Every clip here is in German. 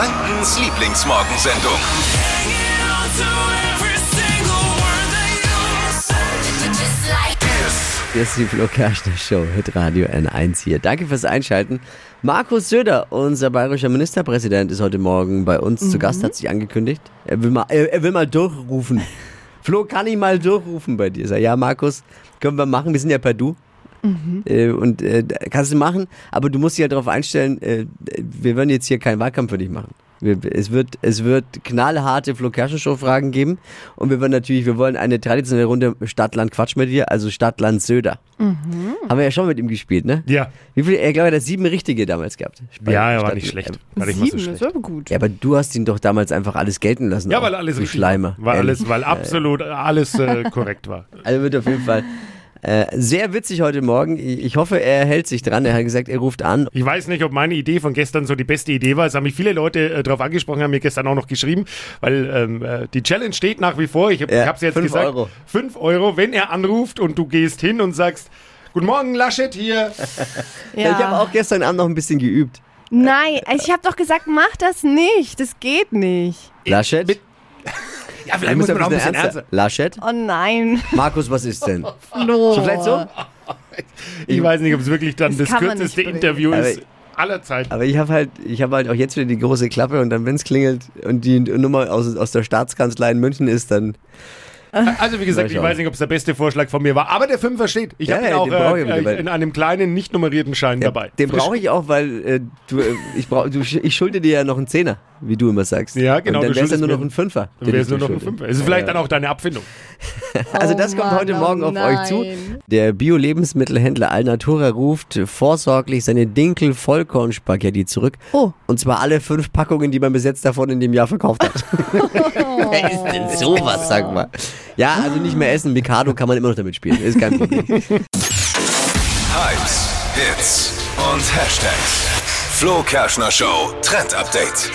Frankens Lieblingsmorgensendung. Hier ist die Flo Kerschner Show, Hit Radio N1 hier. Danke fürs Einschalten. Markus Söder, unser bayerischer Ministerpräsident, ist heute Morgen bei uns zu Gast, hat sich angekündigt. Er will mal, er, er will mal durchrufen. Flo, kann ich mal durchrufen bei dir? Sag, ja, Markus, können wir machen. Wir sind ja per Du. Äh, und äh, kannst du machen, aber du musst dich halt darauf einstellen, äh, wir werden jetzt hier keinen Wahlkampf für dich machen. Wir, es, wird, es wird knallharte Flo Show Fragen geben und wir wollen natürlich, wir wollen eine traditionelle Runde Stadtland Quatsch mit dir, also Stadtland Söder. Haben wir ja schon mit ihm gespielt, ne? Ja. Wie viel, er glaube, er hat sieben richtige damals gehabt. Ja, er war nicht schlecht. War nicht mal so Sieben, das schlecht. war aber gut. Ja, aber du hast ihn doch damals einfach alles gelten lassen. Ja, weil alles richtig Schleimer. war. Weil, alles, weil absolut alles äh, korrekt war. Also wird auf jeden Fall äh, sehr witzig heute Morgen. Ich hoffe, er hält sich dran. Er hat gesagt, er ruft an. Ich weiß nicht, ob meine Idee von gestern so die beste Idee war. Es haben mich viele Leute äh, darauf angesprochen, haben mir gestern auch noch geschrieben, weil ähm, äh, die Challenge steht nach wie vor. Ich habe Ja, es jetzt fünf gesagt. Euro. 5 Euro, wenn er anruft und du gehst hin und sagst, Guten Morgen, Laschet hier. Ja. Ich habe auch gestern Abend noch ein bisschen geübt. Nein, ich habe doch gesagt, mach das nicht. Das geht nicht. Laschet? Ja, vielleicht muss man auch ein bisschen ernster. ernster. Laschet? Oh nein. Markus, was ist denn? Flo. So vielleicht so? Ich weiß nicht, ob es wirklich dann Das das, kürzeste. Interview Aber- ist aller Zeiten. Aber ich habe halt, ich habe halt auch jetzt wieder die große Klappe und dann, wenn es klingelt und die Nummer aus, aus der Staatskanzlei in München ist, dann Also wie gesagt, ich schauen. weiß nicht, ob es der beste Vorschlag von mir war, aber der Fünfer steht. Ich Ja, habe ihn auch den brauch ich äh, in einem kleinen, nicht nummerierten Schein Ja, dabei. Den brauche ich auch, weil äh, du, äh, ich, brauch, du, ich schulde dir ja noch einen Zehner, wie du immer sagst. Ja, genau, Und dann du wäre es ja nur noch ein Fünfer. Dann wäre ich es nur noch ein. Fünfer. Es ist vielleicht Ja. dann auch deine Abfindung. Also Oh das kommt Mann, heute oh Morgen auf euch zu. Der Bio-Lebensmittelhändler Alnatura ruft vorsorglich seine Dinkel-Vollkornspaghetti zurück. Oh. Und zwar alle fünf Packungen, die man bis jetzt davon in dem Jahr verkauft hat. Wer ist denn sowas, sag mal? Ja, also nicht mehr essen. Mikado kann man immer noch damit spielen. Ist kein Problem. Hypes, Hits und Hashtags. Flo Kerschner Show Trend Update.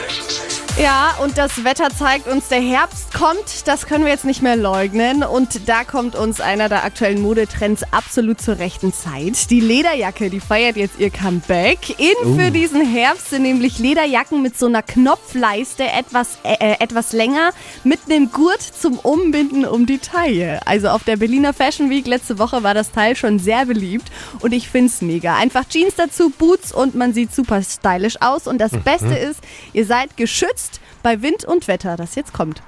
Ja, und das Wetter zeigt uns, der Herbst kommt, das können wir jetzt nicht mehr leugnen. Und da kommt uns einer der aktuellen Modetrends absolut zur rechten Zeit. Die Lederjacke, die feiert jetzt ihr Comeback. In für diesen Herbst sind nämlich Lederjacken mit so einer Knopfleiste etwas, äh, etwas länger mit einem Gurt zum Umbinden um die Taille. Also auf der Berliner Fashion Week letzte Woche war das Teil schon sehr beliebt und ich find's mega. Einfach Jeans dazu, Boots und man sieht super stylisch aus. Und das Beste ist, ihr seid geschützt bei Wind und Wetter, das jetzt kommt.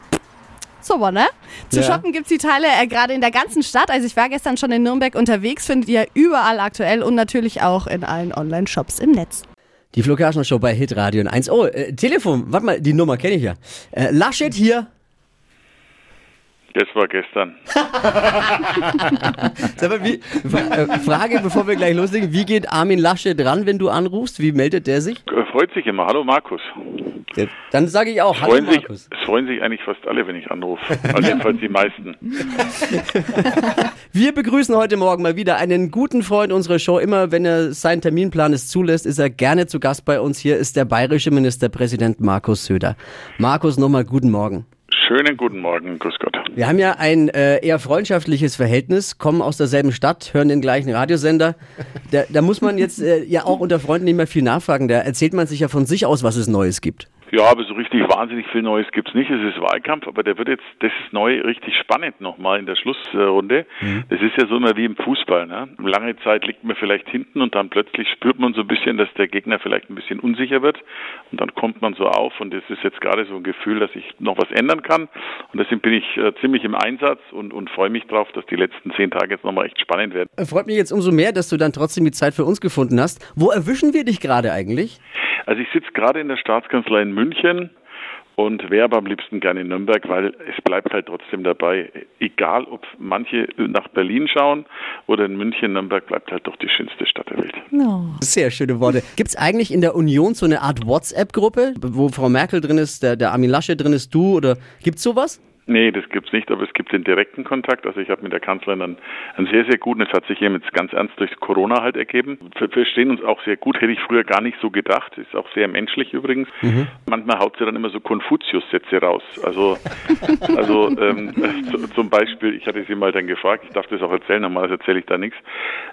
Super, ne? Zu Ja. shoppen gibt's die Teile äh, gerade in der ganzen Stadt. Also ich war gestern schon in Nürnberg unterwegs, findet ihr überall aktuell und natürlich auch in allen Online-Shops im Netz. Die Flo Show bei Hit Radio 1. Oh, äh, Telefon. Warte mal, die Nummer kenne ich ja. Äh, Laschet hier. Das war gestern. Mal, wie, äh, Frage, bevor wir gleich loslegen. Wie geht Armin Laschet dran, wenn du anrufst? Wie meldet der sich? Äh, Freut sich immer. Hallo Markus. Dann sage ich auch, hallo Freuen sich, Markus. es freuen sich eigentlich fast alle, wenn ich anrufe. Also jedenfalls die meisten. Wir begrüßen heute Morgen mal wieder einen guten Freund unserer Show. Immer wenn er seinen Terminplan es zulässt, ist er gerne zu Gast bei uns. Hier ist der bayerische Ministerpräsident Markus Söder. Markus, nochmal guten Morgen. Schönen guten Morgen, grüß Gott. Wir haben ja ein äh, eher freundschaftliches Verhältnis, kommen aus derselben Stadt, hören den gleichen Radiosender. Da, da muss man jetzt äh, ja auch unter Freunden nicht mehr viel nachfragen. Da erzählt man sich ja von sich aus, was es Neues gibt. Ja, aber so richtig wahnsinnig viel Neues gibt's nicht. Es ist Wahlkampf, aber der wird jetzt, das ist neu, richtig spannend nochmal in der Schlussrunde. Das ist ja so immer wie im Fußball. Ne? Lange Zeit liegt man vielleicht hinten und dann plötzlich spürt man so ein bisschen, dass der Gegner vielleicht ein bisschen unsicher wird und dann kommt man so auf und das ist jetzt gerade so ein Gefühl, dass ich noch was ändern kann und deswegen bin ich äh, ziemlich im Einsatz und, und freue mich drauf, dass die letzten zehn Tage jetzt nochmal echt spannend werden. Äh, Freut mich jetzt umso mehr, dass du dann trotzdem die Zeit für uns gefunden hast. Wo erwischen wir dich gerade eigentlich? Also ich sitze gerade in der Staatskanzlei in München und wäre aber am liebsten gerne in Nürnberg, weil es bleibt halt trotzdem dabei. Egal, ob manche nach Berlin schauen oder in München, Nürnberg bleibt halt doch die schönste Stadt der Welt. Sehr schöne Worte. Gibt es eigentlich in der Union so eine Art WhatsApp-Gruppe, wo Frau Merkel drin ist, der, der Armin Laschet drin ist, du oder gibt's sowas? Nee, das gibt's nicht, aber es gibt den direkten Kontakt. Also ich habe mit der Kanzlerin einen, einen sehr, sehr guten, es hat sich eben jetzt ganz ernst durch Corona halt ergeben. Wir verstehen uns auch sehr gut, hätte ich früher gar nicht so gedacht. Ist auch sehr menschlich übrigens. Mhm. Manchmal haut sie dann immer so Konfuzius-Sätze raus. Also, also ähm, zum Beispiel, ich hatte sie mal dann gefragt, ich darf das auch erzählen, normalerweise erzähle ich da nichts,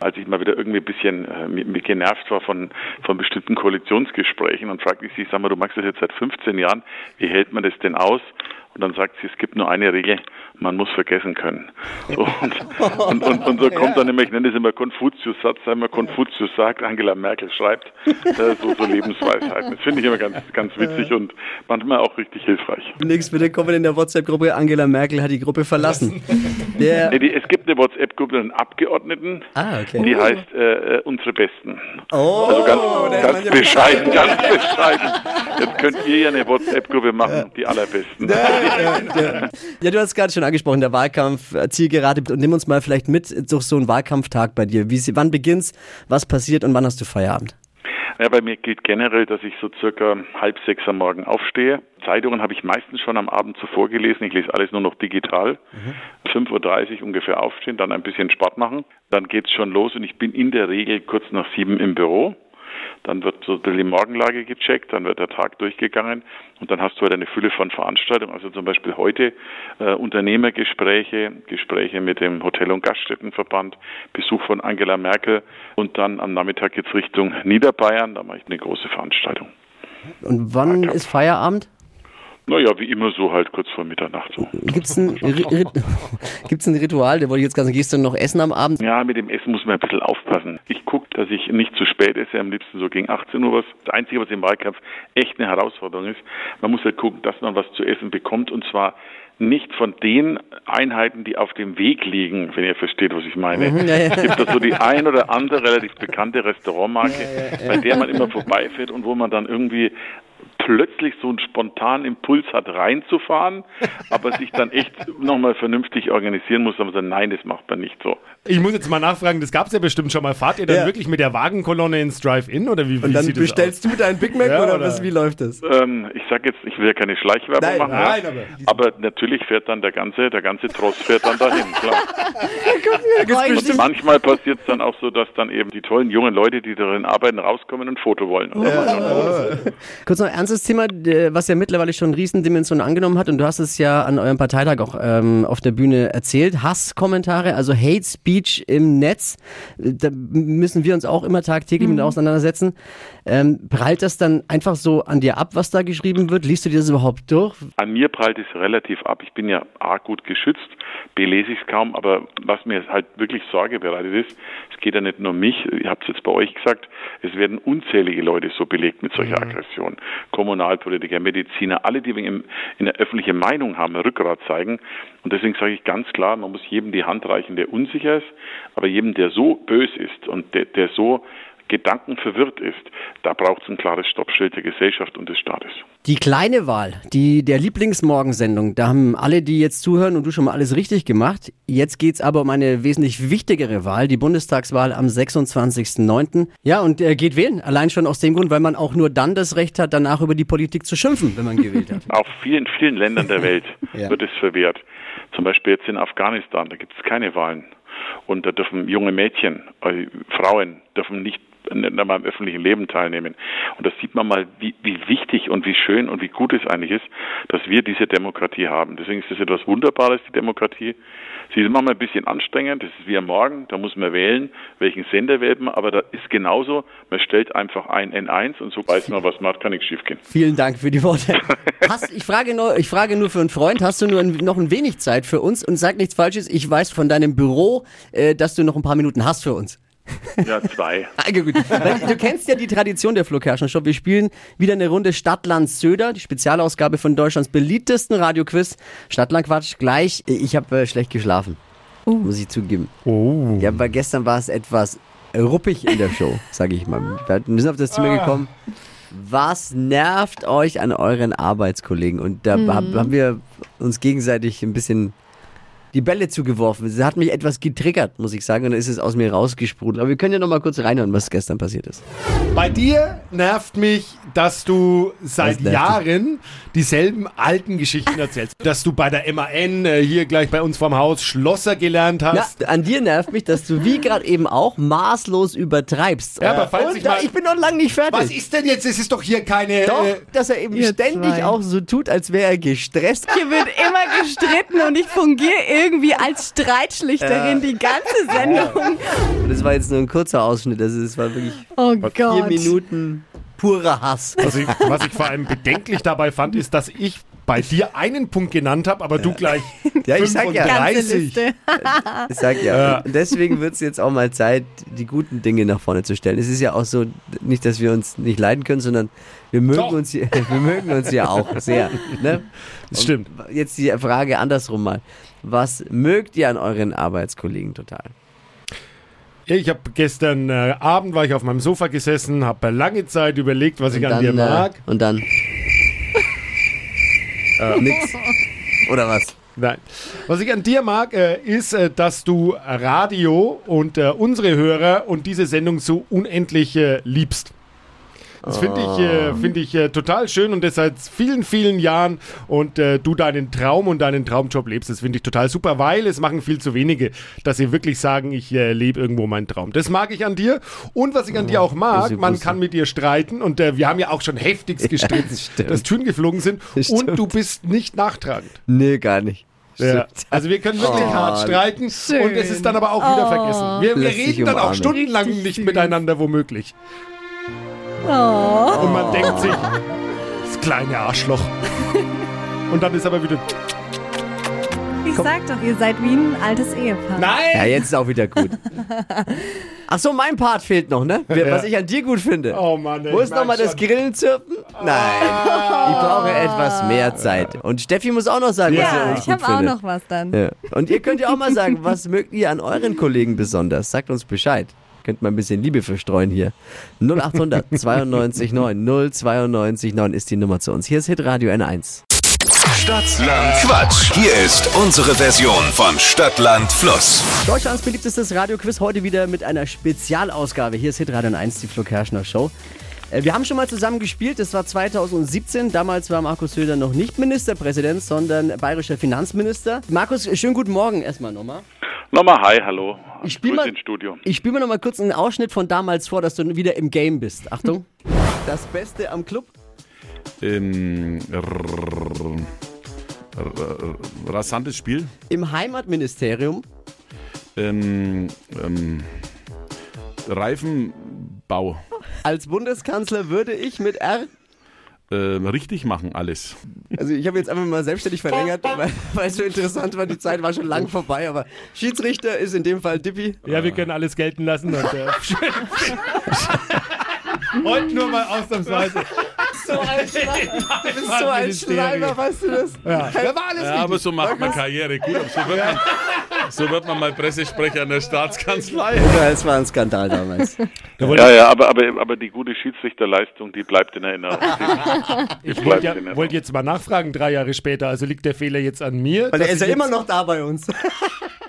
als ich mal wieder irgendwie ein bisschen äh, genervt war von, von bestimmten Koalitionsgesprächen und fragte ich sie, sag mal, du machst das jetzt seit 15 Jahren, wie hält man das denn aus? Und dann sagt sie, es gibt nur eine Regel, man muss vergessen können. So, und, und, und, und, so kommt dann immer, ich nenne es immer Konfuzius-Satz, einmal Konfuzius sagt, Angela Merkel schreibt, äh, so, so Lebensweisheiten. Das finde ich immer ganz, ganz witzig und manchmal auch richtig hilfreich. Nächstes bitte kommen in der WhatsApp-Gruppe, Angela Merkel hat die Gruppe verlassen. Der nee, die, es gibt eine WhatsApp-Gruppe einen Abgeordneten, ah, okay. die heißt äh, Unsere Besten. Oh, also ganz, ganz bescheiden, ganz bescheiden. Jetzt könnt ihr ja eine WhatsApp-Gruppe machen, die allerbesten. Ja, du hast gerade schon angesprochen, der Wahlkampf, äh, Zielgerade. Und nimm uns mal vielleicht mit durch so einen Wahlkampftag bei dir. Wie, wann beginnt's, was passiert und wann hast du Feierabend? Ja, bei mir gilt generell, dass ich so circa halb sechs am Morgen aufstehe. Zeitungen habe ich meistens schon am Abend zuvor gelesen. Ich lese alles nur noch digital. Mhm. 5.30 Uhr ungefähr aufstehen, dann ein bisschen Sport machen. Dann geht's schon los und ich bin in der Regel kurz nach sieben im Büro. Dann wird so die Morgenlage gecheckt, dann wird der Tag durchgegangen und dann hast du halt eine Fülle von Veranstaltungen. Also zum Beispiel heute äh, Unternehmergespräche, Gespräche mit dem Hotel- und Gaststättenverband, Besuch von Angela Merkel und dann am Nachmittag geht's Richtung Niederbayern. Da mache ich eine große Veranstaltung. Und wann ist Feierabend? Naja, wie immer so halt kurz vor Mitternacht so. Gibt es ein, gibt's ein Ritual, der wollte ich jetzt ganz gehst du noch essen am Abend? Ja, mit dem Essen muss man ein bisschen aufpassen. Ich gucke, dass ich nicht zu spät esse, am liebsten so gegen 18 Uhr was. Das Einzige, was im Wahlkampf echt eine Herausforderung ist, man muss halt gucken, dass man was zu essen bekommt und zwar nicht von den Einheiten, die auf dem Weg liegen, wenn ihr versteht, was ich meine. Mhm. Es gibt da so die ein oder andere relativ bekannte Restaurantmarke, bei der man immer vorbeifährt und wo man dann irgendwie plötzlich so einen spontanen Impuls hat, reinzufahren, aber sich dann echt nochmal vernünftig organisieren muss, aber sagen, nein, das macht man nicht so. Ich muss jetzt mal nachfragen, das gab es ja bestimmt schon mal. Fahrt ihr dann ja. wirklich mit der Wagenkolonne ins Drive-In oder wie, wie Und dann bestellst du deinen Big Mac ja, oder, oder, was, wie läuft das? Ähm, ich sag jetzt, ich will ja keine Schleichwerbung nein, machen, nein, ja. aber, aber, natürlich fährt dann der ganze, der ganze Tross fährt dann dahin, klar. Und manchmal passiert es dann auch so, dass dann eben die tollen jungen Leute, die darin arbeiten, rauskommen und ein Foto wollen. Ja. Kurz noch ernstes Thema, was ja mittlerweile schon Riesendimensionen angenommen hat und du hast es ja an eurem Parteitag auch ähm, auf der Bühne erzählt. Hasskommentare, also Hate Speech im Netz, da müssen wir uns auch immer tagtäglich mhm. mit auseinandersetzen. Ähm, prallt das dann einfach so an dir ab, was da geschrieben wird? Liest du dir das überhaupt durch? An mir prallt es relativ ab. Ich bin ja A gut geschützt, B lese ich es kaum, aber was mir halt wirklich Sorge bereitet ist, es geht ja nicht nur um mich, ich habe es jetzt bei euch gesagt, es werden unzählige Leute so belegt mit solcher mhm. Aggression. Kommunalpolitiker, Mediziner, alle, die in der öffentlichen Meinung haben, Rückgrat zeigen. Und deswegen sage ich ganz klar, man muss jedem die Hand reichen, der unsicher ist, aber jedem, der so bös ist und der, der so Gedanken verwirrt ist, da braucht es ein klares Stoppschild der Gesellschaft und des Staates. Die kleine Wahl, die der Lieblingsmorgensendung, da haben alle, die jetzt zuhören und du schon mal alles richtig gemacht. Jetzt geht es aber um eine wesentlich wichtigere Wahl, die Bundestagswahl am 26.09. Ja, und äh, geht wählen. Allein schon aus dem Grund, weil man auch nur dann das Recht hat, danach über die Politik zu schimpfen, wenn man gewählt hat. Auf vielen, vielen Ländern der Welt ja. wird es verwehrt. Zum Beispiel jetzt in Afghanistan, da gibt es keine Wahlen. Und da dürfen junge Mädchen, äh, Frauen dürfen nicht am öffentlichen Leben teilnehmen. Und das sieht man mal, wie, wie wichtig und wie schön und wie gut es eigentlich ist, dass wir diese Demokratie haben. Deswegen ist es etwas Wunderbares, die Demokratie. Sie ist manchmal ein bisschen anstrengend, das ist wie am Morgen, da muss man wählen, welchen Sender wählt man, aber da ist genauso, man stellt einfach ein N1 und so weiß man, was macht, kann nichts schief gehen. Vielen Dank für die Worte. Hast, ich, frage nur, ich frage nur für einen Freund, hast du nur noch ein wenig Zeit für uns und sag nichts Falsches, ich weiß von deinem Büro, äh, dass du noch ein paar Minuten hast für uns. Ja, zwei. also gut. Du kennst ja die Tradition der Flo Kerschner Show. Wir spielen wieder eine Runde Stadtland Söder, die Spezialausgabe von Deutschlands beliebtesten Radioquiz. Stadtland Quatsch gleich. Ich habe äh, schlecht geschlafen. Uh. Muss ich zugeben. Oh. Ja, aber gestern war es etwas ruppig in der Show, sage ich mal. Wir sind auf das Thema ah. gekommen. Was nervt euch an euren Arbeitskollegen? Und da mhm. haben wir uns gegenseitig ein bisschen die Bälle zugeworfen. Sie hat mich etwas getriggert, muss ich sagen, und dann ist es aus mir rausgesprudelt. Aber wir können ja noch mal kurz reinhören, was gestern passiert ist. Bei dir nervt mich, dass du seit Jahren dieselben alten Geschichten erzählst. Dass du bei der MAN äh, hier gleich bei uns vorm Haus Schlosser gelernt Na, hast. an dir nervt mich, dass du wie gerade eben auch maßlos übertreibst. Ja, aber falls und ich da, mal- ich bin noch lange nicht fertig. Was ist denn jetzt? Es ist doch hier keine. Doch, Äh, dass er eben ständig zwei. auch so tut, als wäre er gestresst. Hier wird immer gestritten und ich fungiere irgendwie als Streitschlichterin die ganze Sendung. Und das war jetzt nur ein kurzer Ausschnitt. Also es war wirklich Oh vier Gott. Minuten purer Hass. was, ich, was ich vor allem bedenklich dabei fand, ist, dass ich bei dir einen Punkt genannt habe, aber du gleich Ja, ich sag ja. Ganze 35. Liste. Ich sag ja. Und deswegen wird es jetzt auch mal Zeit, die guten Dinge nach vorne zu stellen. Es ist ja auch so, nicht, dass wir uns nicht leiden können, sondern wir mögen Doch. uns hier, wir mögen uns ja auch sehr. Ne? Das stimmt. Jetzt die Frage andersrum mal. Was mögt ihr an euren Arbeitskollegen total? Ich habe gestern äh, Abend war ich auf meinem Sofa gesessen, habe lange Zeit überlegt, was ich an dir äh, mag. und dann nix. Oder was? Nein. Was ich an dir mag, äh, ist, äh, dass du Radio und äh, unsere Hörer und diese Sendung so unendlich äh, liebst. Das finde ich, äh, find ich äh, total schön und das seit vielen, vielen Jahren und äh, du deinen Traum und deinen Traumjob lebst. Das finde ich total super, weil es machen viel zu wenige, dass sie wirklich sagen, ich äh, lebe irgendwo meinen Traum. Das mag ich an dir und was ich an dir auch mag, Bussi, man kann mit dir streiten und äh, wir haben ja auch schon heftigst gestritten, das stimmt. dass Türen geflogen sind Das und du bist nicht nachtragend. Nee, gar nicht. Ja. Also wir können wirklich Oh, hart streiten schön. und es ist dann aber auch wieder Oh. vergessen. Wir, wir reden dann auch stundenlang nicht miteinander womöglich. Oh. Und man denkt sich, das kleine Arschloch. Und dann ist aber wieder, Ich sag doch, ihr seid wie ein altes Ehepaar. Ja, nein! jetzt ist auch wieder gut. Ach so, mein Part fehlt noch, ne? Ja. Was ich an dir gut finde. Oh Mann, ey, Wo ist nochmal das. Grillenzirpen? Nein. Ich brauche etwas mehr Zeit. Und Steffi muss auch noch sagen, was ihr Ja, uns ich gut habe auch findet. noch was dann. Ja. Und ihr könnt ja auch mal sagen, was mögt ihr an euren Kollegen besonders? Sagt uns Bescheid. Könnt mal ein bisschen Liebe verstreuen hier. 0800 92 9 092 9 ist die Nummer zu uns. Hier ist Hitradio N1. Stadtland Quatsch. Hier ist unsere Version von Stadtland Fluss. Deutschlands beliebtestes Radioquiz heute wieder mit einer Spezialausgabe. Hier ist Hitradio N1, die Flo Kerschner Show. Äh, Wir haben schon mal zusammen gespielt, das war 2017. Damals war Markus Söder noch nicht Ministerpräsident, sondern bayerischer Finanzminister. Markus, schönen guten Morgen erstmal nochmal. Nochmal hi, hallo. Ich spiel Grüß mal-. Ich spiele mir noch mal kurz einen Ausschnitt von damals vor, dass du wieder im Game bist. Achtung. Das Beste am Club. Ähm, rasantes Spiel. Im Heimatministerium. Ähm, ähm, Reifenbau. Als Bundeskanzler würde ich mit R. Ähm, richtig machen alles. Also ich habe jetzt einfach mal selbstständig verlängert, weil, weil es so interessant war. Die Zeit war schon lang vorbei, aber Schiedsrichter ist in dem Fall Dippi. Ja, wir können alles gelten lassen. Und, äh, Heute nur mal ausnahmsweise. So ein, Schleimer, du bist so ein Schleimer, weißt du das? Ja. ja, war alles Ja, aber so macht man Karriere. Gut, aber so wird man, so wird man mal Pressesprecher in der Staatskanzlei. Ja, es war ein Skandal damals. Ja, ja, aber, aber, aber die gute Schiedsrichterleistung, die bleibt in Erinnerung. Ich bleibt wollte ja, Erinnerung. wollt jetzt mal nachfragen, drei Jahre später. Also liegt der Fehler jetzt an mir? Weil er ist ja ich immer noch da bei uns.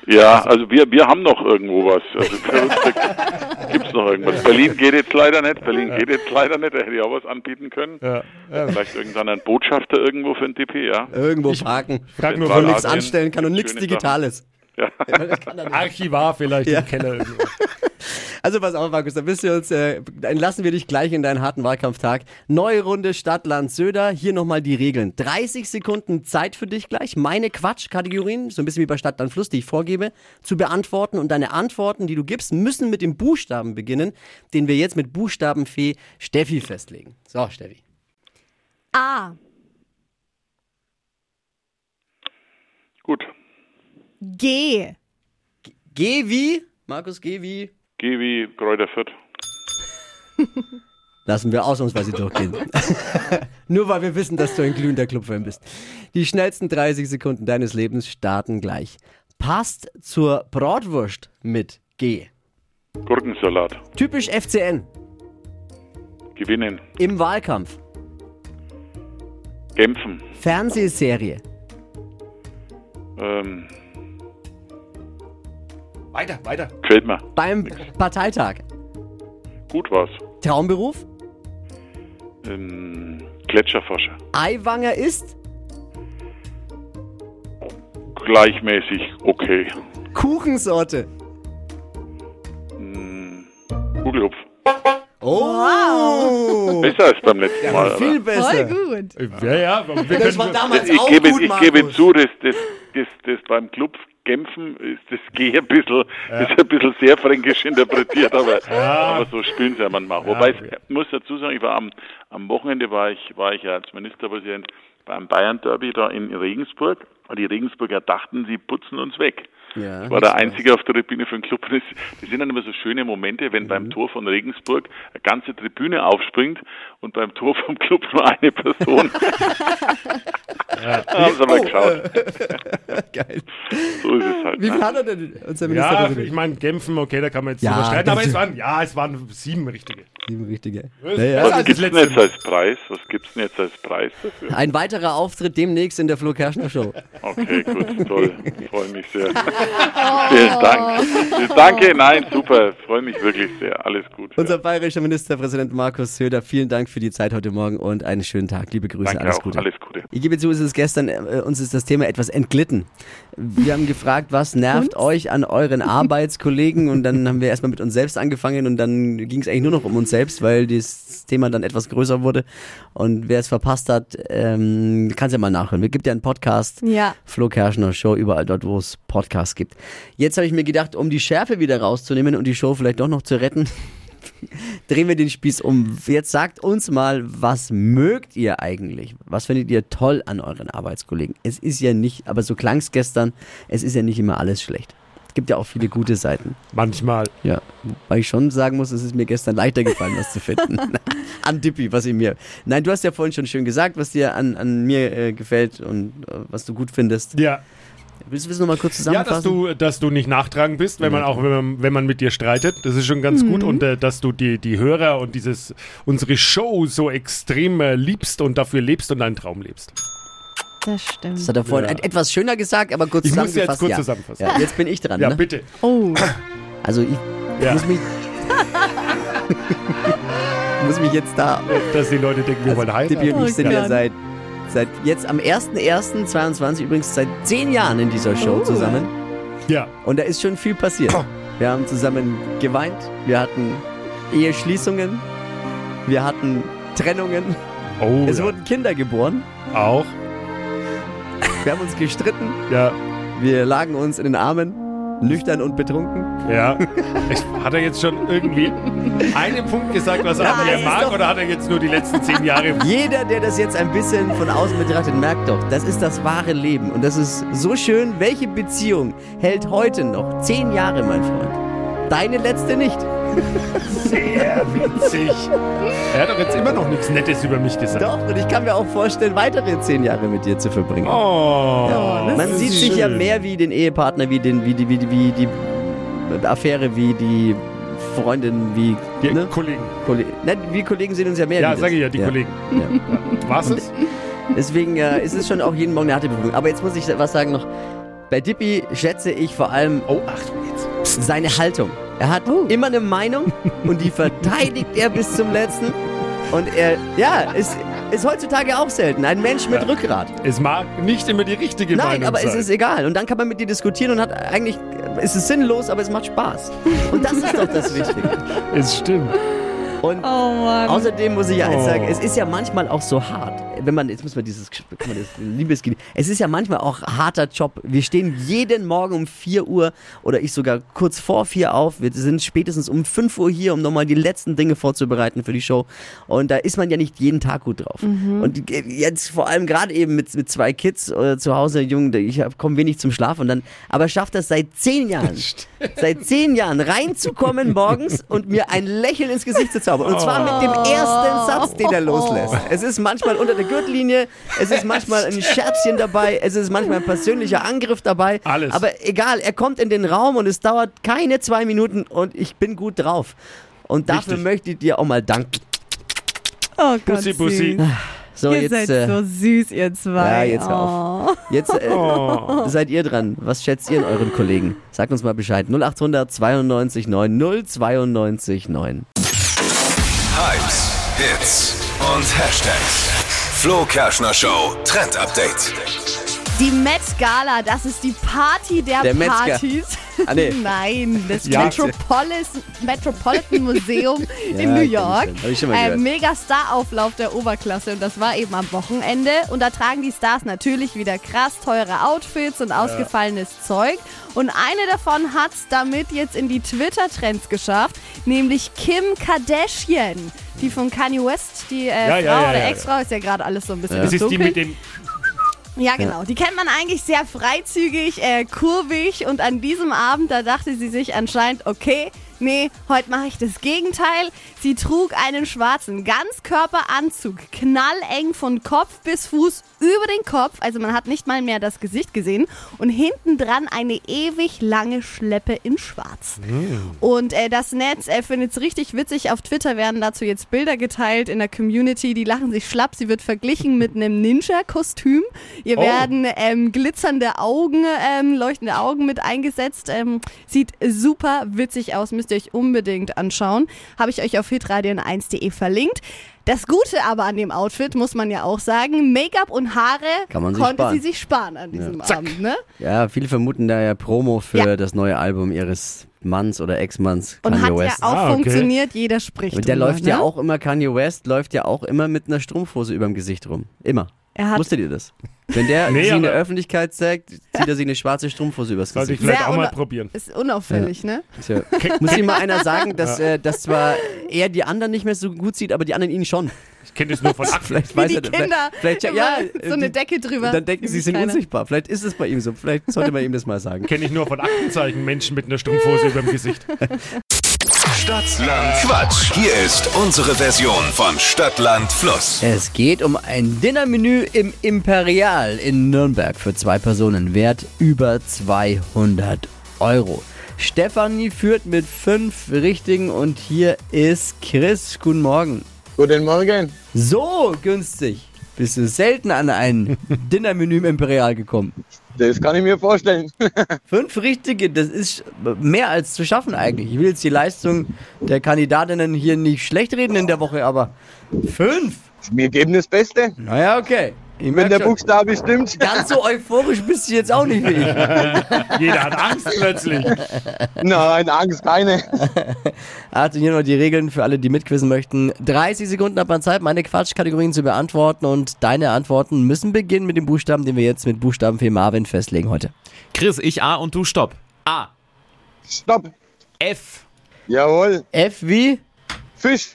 Ja, also wir, wir haben noch irgendwo was. Also für uns gibt es noch irgendwas. Berlin geht jetzt leider nicht. Berlin geht jetzt leider nicht. Da hätte ich auch was anbieten können. Ja, ja. Vielleicht irgendein Botschafter irgendwo für ein DP, ja. Irgendwo parken. Frag nur, Wo nichts anstellen kann und nichts Digitales. ja. Archivar vielleicht Ja. im Keller irgendwo. Also pass auf, Markus, dann bist du uns, äh, dann lassen wir dich gleich in deinen harten Wahlkampftag. Neue Runde Stadt, Land, Söder. Hier nochmal die Regeln. 30 Sekunden Zeit für dich gleich, meine Quatschkategorien, so ein bisschen wie bei Stadt, Land, Fluss, die ich vorgebe, zu beantworten. Und deine Antworten, die du gibst, müssen mit dem Buchstaben beginnen, den wir jetzt mit Buchstabenfee Steffi festlegen. So, Steffi. A. Gut. G. Geh wie? Markus, geh wie? Geh wie Kräuter Fürth. Lassen wir ausnahmsweise durchgehen. Nur weil wir wissen, dass du ein glühender Clubfan bist. Die schnellsten 30 Sekunden deines Lebens starten gleich. Passt zur Bratwurst mit G. Gurkensalat. Typisch FCN. Gewinnen. Im Wahlkampf. Gämpfen. Fernsehserie. Ähm, Weiter, weiter. Gefällt mir. Beim Parteitag. Gut war's. Traumberuf? Ähm, Gletscherforscher. Eiwanger ist? Gleichmäßig okay. Kuchensorte. Hm, Kugelhupf. Oh! Besser als beim letzten Mal. Viel Aber besser. Voll gut. Ja, ja, wir Das war damals ich, auch gebe, gut, ich Markus. gebe zu, dass das, das, das beim Club Genfen ist das G ein bisschen, ist ein bisschen sehr fränkisch interpretiert, aber, aber so spielen sie ja manchmal. Wobei okay. ich muss dazu sagen, ich war am, am Wochenende war ich, war ich ja als Ministerpräsident beim Bayern Derby da in Regensburg. Und die Regensburger dachten, sie putzen uns weg. Ja, Ich war der Einzige auf der Tribüne für den Club. Das, das sind dann immer so schöne Momente, wenn Mhm. beim Tor von Regensburg eine ganze Tribüne aufspringt und beim Tor vom Club nur eine Person. Haben sie mal geschaut. Geil. So ist es halt. Wie viel Ne? hat er denn, unser ja, Ministerpräsident? ich meine, Genfen, okay, da kann man jetzt Ja, drüber streiten, das aber es waren, ja, es waren sieben richtige. Sieben richtige. Was- Ja, ja. was- Was das gibt's denn jetzt als Preis? Was gibt's denn jetzt als Preis dafür? Ein weiterer Auftritt demnächst in der Flo Kerschner Show. Okay, gut, toll. Freue mich sehr. Vielen Dank. Danke, nein, super. Freue mich wirklich sehr. Alles gut. Unser bayerischer Ministerpräsident Markus Söder, vielen Dank für die Zeit heute Morgen und einen schönen Tag. Liebe Grüße, Danke alles auch. Gute. Alles Gute. Ich gebe zu, es ist gestern, äh, uns ist das Thema etwas entglitten. Wir haben gefragt, was nervt euch an euren Arbeitskollegen und dann haben wir erstmal mit uns selbst angefangen und dann ging es eigentlich nur noch um uns selbst, weil das Thema dann etwas größer wurde. Und wer es verpasst hat, ähm, kann es ja mal nachhören. Es gibt ja einen Podcast, Ja. Flo Kerschner Show, überall dort, wo es Podcasts gibt. Jetzt habe ich mir gedacht, um die Schärfe wieder rauszunehmen und die Show vielleicht doch noch zu retten, drehen wir den Spieß um. Jetzt sagt uns mal, was mögt ihr eigentlich? Was findet ihr toll an euren Arbeitskollegen? Es ist ja nicht, aber so klang es gestern, es ist ja nicht immer alles schlecht. Es gibt ja auch viele gute Seiten. Manchmal. Ja, weil ich schon sagen muss, es ist mir gestern leichter gefallen, was zu finden. an Dippi, was in mir. Nein, du hast ja vorhin schon schön gesagt, was dir an, an mir äh, gefällt und äh, was du gut findest. Ja, Willst du es nochmal kurz ja dass, zusammenfassen? du, dass du nicht nachtragend bist, wenn man auch wenn man, wenn man mit dir streitet. Das ist schon ganz gut. Und äh, dass du die, die Hörer und dieses unsere Show so extrem äh, liebst und dafür lebst und deinen Traum lebst. Das stimmt. das hat er vorhin Ja. et- etwas schöner gesagt, aber kurz Ich muss jetzt zusammengefasst. kurz ja. zusammenfassen. Ja, jetzt bin ich dran. Ja, ne? bitte. Oh. Also ich Ja. muss mich. muss mich jetzt da. Dass die Leute denken, wir wollen heiraten. Dippi und ich Oh sind ja seit, seit jetzt am 1.1.22 übrigens seit zehn Jahren in dieser Show Oh. zusammen. Ja. Und da ist schon viel passiert. Wir haben zusammen geweint, wir hatten Eheschließungen, wir hatten Trennungen, Oh, es ja. wurden Kinder geboren, auch. wir haben uns gestritten, Ja. wir lagen uns in den Armen, nüchtern und betrunken. Ja. Hat er jetzt schon irgendwie einen Punkt gesagt, was er Nein, mag, oder hat er jetzt nur die letzten zehn Jahre? Jeder, der das jetzt ein bisschen von außen betrachtet, merkt doch, das ist das wahre Leben. Und das ist so schön. Welche Beziehung hält heute noch? Zehn Jahre, mein Freund. Deine letzte nicht. Sehr witzig. Er hat doch jetzt immer noch nichts Nettes über mich gesagt. Doch, und ich kann mir auch vorstellen, weitere zehn Jahre mit dir zu verbringen. Oh. Man das sieht ist sich ja schön. mehr wie den Ehepartner, wie, den, wie, die, wie, die, wie die Affäre, wie die Freundin, wie Die ne? Kollegen. Kollegen. Ne, wir Kollegen sehen uns ja mehr. Ja, sage ich ja, die Kollegen. Ja. Was es? Deswegen äh, ist es schon auch jeden Morgen eine harte Bewegung. Aber jetzt muss ich was sagen noch. Bei Dippy schätze ich vor allem Oh, Achtung jetzt. seine Haltung. Er hat Oh. immer eine Meinung und die verteidigt er bis zum letzten. Und er, ja, ist, ist heutzutage auch selten. Ein Mensch mit Ja. Rückgrat. Es mag nicht immer die richtige Nein, Meinung aber sein. es ist egal. Und dann kann man mit dir diskutieren und hat eigentlich, es ist sinnlos, aber es macht Spaß. Und das ist doch das Wichtige. Es stimmt. Und Oh. Außerdem muss ich ja eins Oh. sagen, es ist ja manchmal auch so hart, wenn man, jetzt muss man dieses, das Liebesgelieb, es ist ja manchmal auch harter Job. Wir stehen jeden Morgen um 4 Uhr oder ich sogar kurz vor 4 auf. Wir sind spätestens um 5 Uhr hier, um nochmal die letzten Dinge vorzubereiten für die Show. Und da ist man ja nicht jeden Tag gut drauf. Und jetzt vor allem gerade eben mit, mit zwei Kids oder zu Hause, Jungen, ich komme wenig zum Schlaf und dann, aber schafft das seit 10 Jahren, seit 10 Jahren reinzukommen morgens und mir ein Lächeln ins Gesicht zu zaubern. Und zwar mit dem ersten Satz, den er loslässt. Es ist manchmal unter der Gürtellinie, es ist manchmal ein Scherzchen dabei, es ist manchmal ein persönlicher Angriff dabei. Alles. Aber egal, er kommt in den Raum und es dauert keine zwei Minuten und ich bin gut drauf. Und dafür Wichtig. möchte ich dir auch mal danken. oh Gott, Bussi, Bussi. süß. So, ihr jetzt, seid äh, so süß, ihr zwei. Ja, jetzt hör oh. auf. Jetzt äh, Oh. seid ihr dran. Was schätzt ihr in euren Kollegen? Sagt uns mal Bescheid. 0800 92 9 092 9. Hypes, Hits und Hashtags. Flo Kerschner Show Trend Update. Die Met Gala, das ist die Party der, Der Partys. Ah, nee. Nein, das Ja. Metropolis, Metropolitan Museum in Ja, New York. schon. Hab ich schon mal Äh, gehört. mega Star-Auflauf der Oberklasse und das war eben am Wochenende. Und da tragen die Stars natürlich wieder krass teure Outfits und ausgefallenes Zeug. Und eine davon hat es damit jetzt in die Twitter-Trends geschafft, nämlich Kim Kardashian. Die von Kanye West, die äh, Ja, Frau ja, ja, oder ja. Ex-Frau, ist ja gerade alles so ein bisschen Das ist die mit dem. Ja, genau. Die kennt man eigentlich sehr freizügig, äh, kurvig und an diesem Abend, da dachte sie sich anscheinend, okay, nee, heute mache ich das Gegenteil. Sie trug einen schwarzen Ganzkörperanzug, knalleng von Kopf bis Fuß über den Kopf, also man hat nicht mal mehr das Gesicht gesehen und hinten dran eine ewig lange Schleppe in schwarz. Und äh, das Netz äh, findet es richtig witzig. Auf Twitter werden dazu jetzt Bilder geteilt in der Community. Die lachen sich schlapp. Sie wird verglichen mit einem Ninja-Kostüm. Ihr Oh. werden ähm, glitzernde Augen, ähm, leuchtende Augen mit eingesetzt. Ähm, sieht super witzig aus. Müsst ihr euch unbedingt anschauen. Habe ich euch auf hitradion1.de verlinkt. Das Gute aber an dem Outfit, muss man ja auch sagen, Make-up und Haare Kann man sich konnte sparen. sie sich sparen an diesem Abend. Ne? Ja, viele vermuten da ja Promo für Ja. das neue Album ihres Manns oder Ex-Manns, Und Kanye hat West. ja auch Ah, okay. funktioniert. Jeder spricht Und der drüber, läuft ja ne? auch immer, Kanye West läuft ja auch immer mit einer Strumpfhose überm Gesicht rum. Immer. Er hat Wusstet ihr das? Wenn der Nee, sie in der Öffentlichkeit zeigt, zieht er sich eine schwarze Strumpfhose übers Sollte ich Gesicht. vielleicht Sehr auch mal probieren. Ist unauffällig, ne? Tja. Muss ihm mal einer sagen, dass, äh, dass zwar er die anderen nicht mehr so gut sieht, aber die anderen ihn schon. Ich kenne das nur von Akten. Vielleicht Wie weiß die er Kinder. Vielleicht, ja, so eine Decke drüber. Dann denken sie, sind unsichtbar. Vielleicht ist es bei ihm so. Vielleicht sollte man ihm das mal sagen. Kenne ich nur von Aktenzeichen Menschen mit einer Strumpfhose über dem Gesicht. Stadtland Quatsch. Hier ist unsere Version von Stadtland Fluss. Es geht um ein Dinnermenü im Imperial in Nürnberg für zwei Personen, wert über 200 Euro. Stefanie führt mit fünf Richtigen und hier ist Chris. Guten Morgen. Guten Morgen. So günstig. Bist du selten an ein Dinnermenü im Imperial gekommen. Das kann ich mir vorstellen. Fünf Richtige, das ist mehr als zu schaffen eigentlich. Ich will jetzt die Leistung der Kandidatinnen hier nicht schlecht reden in der Woche, aber fünf? Wir geben das Beste. Naja, okay. Ich Wenn der. Buchstabe stimmt. Ganz so euphorisch bist du jetzt auch nicht wie ich. Jeder hat Angst plötzlich. Nein, Angst, keine. Achtung, hier noch die Regeln für alle, die mitquissen möchten. 30 Sekunden hat man Zeit, meine Quatschkategorien zu beantworten und deine Antworten müssen beginnen mit dem Buchstaben, den wir jetzt mit Buchstaben für Marvin festlegen heute. Chris, ich A und du Stopp. A. Stopp. F. Jawohl. F wie? Fisch.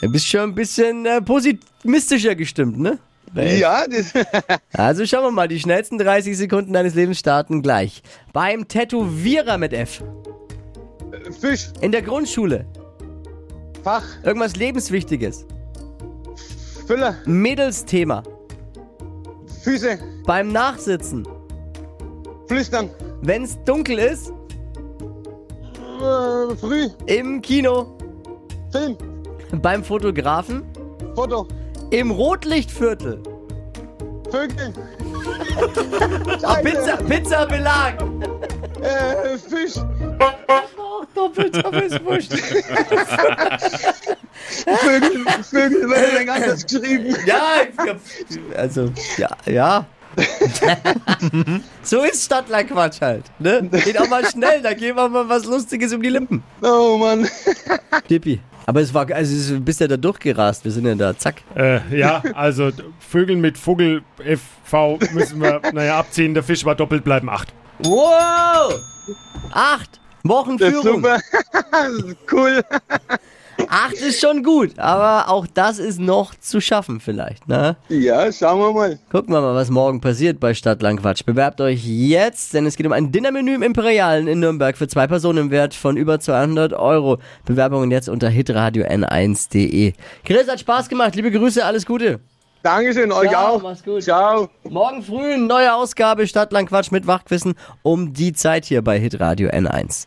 Du bist schon ein bisschen äh, positivistischer gestimmt, ne? Ja, das. Also schauen wir mal, die schnellsten 30 Sekunden deines Lebens starten gleich. Beim Tätowierer mit F. Fisch. In der Grundschule. Fach. Irgendwas Lebenswichtiges. Füller. Mädelsthema. Füße. Beim Nachsitzen. Flüstern. Wenn's dunkel ist. Äh, früh. Im Kino. Film. Beim Fotografen. Foto. Im Rotlichtviertel. Vögel. Pizza, Pizza Belag. Äh, Fisch. Doppelt, doppelt ist wurscht. Vögel. Vögel werden dann anders geschrieben. Ja, also, ja, ja. so ist Stadtlandquatsch halt. Ne? Geht auch mal schnell, da geht auch mal was Lustiges um die Lippen. Oh Mann. Dippi. Aber es war, also du bist ja da durchgerast, wir sind ja da, zack. Äh, ja, also Vögel mit Vogel FV müssen wir, naja, abziehen. Der Fisch war doppelt, bleiben acht. Wow! Acht Wochen Das ist super. Das ist cool. Acht ist schon gut, aber auch das ist noch zu schaffen vielleicht, ne? Ja, schauen wir mal. Gucken wir mal, was morgen passiert bei Stadtlandquatsch. Bewerbt euch jetzt, denn es geht um ein Dinnermenü im Imperialen in Nürnberg für zwei Personen im Wert von über 200 Euro. Bewerbungen jetzt unter hitradio n1.de. Chris, hat Spaß gemacht. Liebe Grüße, alles Gute. Dankeschön, euch Ciao, auch. mach's gut. Ciao. Morgen früh eine neue Ausgabe Stadtlandquatsch mit Wachquissen um die Zeit hier bei hitradio n1.